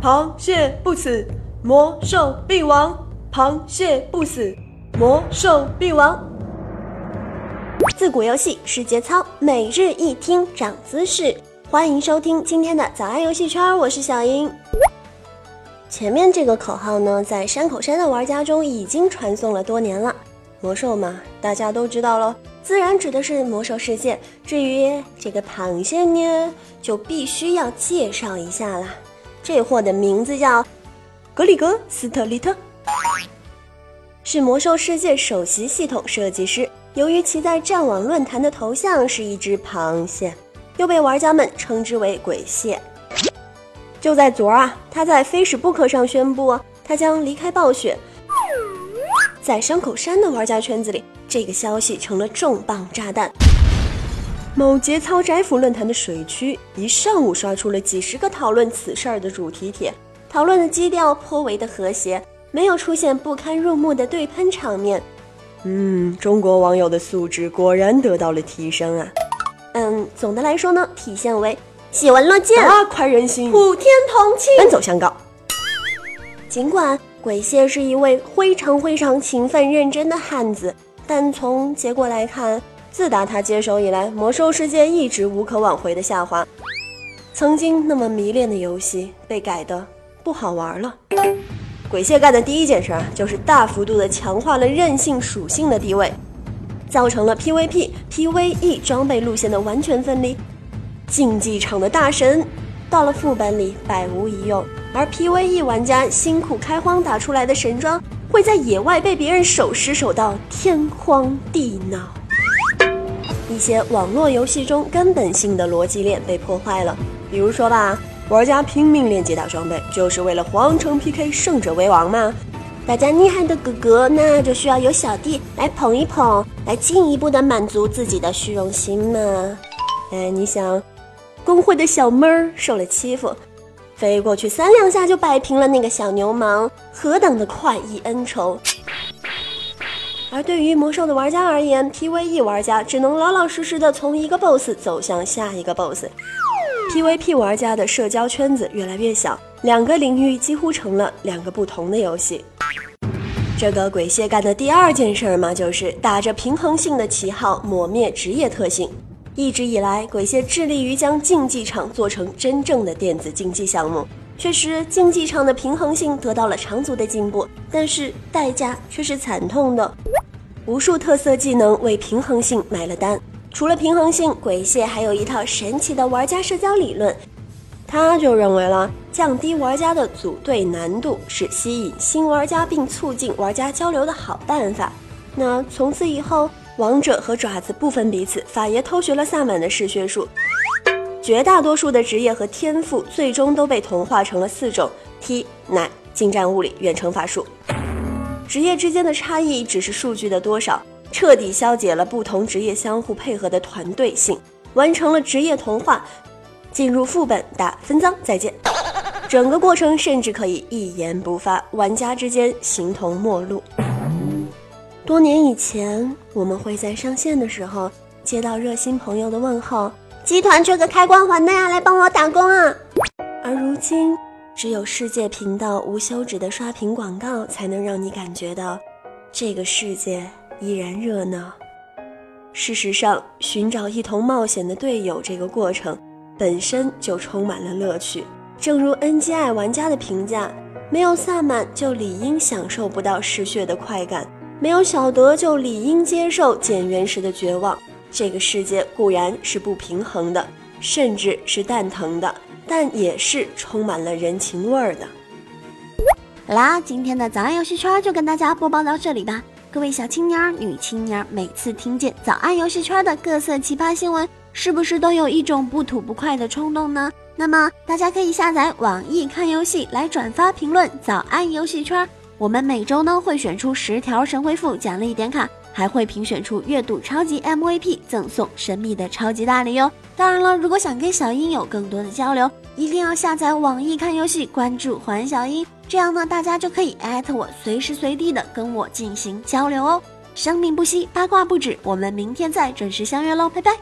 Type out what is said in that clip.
螃蟹不死，魔兽必亡。螃蟹不死，魔兽必亡。自古游戏是节操，每日一听长姿势。欢迎收听今天的早安游戏圈，我是小英。前面这个口号呢，在山口山的玩家中已经传颂了多年了。魔兽嘛，大家都知道了，自然指的是魔兽世界。至于这个螃蟹呢，就必须要介绍一下啦。这货的名字叫格里格斯特利特，是魔兽世界首席系统设计师。由于其在战网论坛的头像是一只螃蟹，又被玩家们称之为鬼蟹。就在昨儿啊，他在 Facebook 上宣布，他将离开暴雪。在山口山的玩家圈子里，这个消息成了重磅炸弹。某节操宅腐论坛的水区一上午刷出了几十个讨论此事儿的主题帖，讨论的基调颇为的和谐，没有出现不堪入目的对喷场面。嗯，中国网友的素质果然得到了提升啊。嗯，总的来说呢，体现为喜闻乐见，大快人心，普天同庆，奔走相告。尽管鬼蟹是一位非常非常勤奋认真的汉子，但从结果来看。自打他接手以来，魔兽世界一直无可挽回的下滑。曾经那么迷恋的游戏被改的不好玩了。鬼蟹干的第一件事就是大幅度的强化了韧性属性的地位，造成了 PVP、PVE 装备路线的完全分离。竞技场的大神到了副本里百无一用，而 PVE 玩家辛苦开荒打出来的神装，会在野外被别人手拾手到天荒地老。一些网络游戏中根本性的逻辑链被破坏了，比如说吧，玩家拼命练捷打装备，就是为了皇城 PK 胜者为王嘛。大家厉害的哥哥，那就需要有小弟来捧一捧，来进一步的满足自己的虚荣心嘛。哎，你想，公会的小妹儿受了欺负，飞过去三两下就摆平了那个小流氓，何等的快意恩仇！而对于魔兽的玩家而言，PVE 玩家只能老老实实的从一个 BOSS 走向下一个 BOSS，PVP 玩家的社交圈子越来越小，两个领域几乎成了两个不同的游戏。这个鬼蟹干的第二件事嘛，就是打着平衡性的旗号抹灭职业特性。一直以来，鬼蟹致力于将竞技场做成真正的电子竞技项目，确实竞技场的平衡性得到了长足的进步，但是代价却是惨痛的。无数特色技能为平衡性买了单。除了平衡性，鬼蟹还有一套神奇的玩家社交理论。他就认为了降低玩家的组队难度是吸引新玩家并促进玩家交流的好办法。那从此以后，王者和爪子不分彼此。法爷偷学了萨满的嗜血术，绝大多数的职业和天赋最终都被同化成了四种：T、奶、近战物理、远程法术。职业之间的差异只是数据的多少，彻底消解了不同职业相互配合的团队性，完成了职业同化。进入副本打分赃，再见。整个过程甚至可以一言不发，玩家之间形同陌路。多年以前，我们会在上线的时候接到热心朋友的问候：“集团缺个开光环的呀，来帮我打工啊！”而如今。只有世界频道无休止的刷屏广告，才能让你感觉到这个世界依然热闹。事实上，寻找一同冒险的队友这个过程本身就充满了乐趣。正如 NGI 玩家的评价：没有萨满就理应享受不到嗜血的快感，没有小德就理应接受减员时的绝望。这个世界固然是不平衡的，甚至是蛋疼的。但也是充满了人情味儿的。好啦，今天的早安游戏圈就跟大家播报到这里吧。各位小青年儿、女青年儿，每次听见早安游戏圈的各色奇葩新闻，是不是都有一种不吐不快的冲动呢？那么大家可以下载网易看游戏来转发评论早安游戏圈。我们每周呢会选出十条神回复奖励点卡。还会评选出月度超级 MVP，赠送神秘的超级大礼哟！当然了，如果想跟小英有更多的交流，一定要下载网易看游戏，关注环小英，这样呢，大家就可以艾特我，随时随地的跟我进行交流哦！生命不息，八卦不止，我们明天再准时相约喽，拜拜。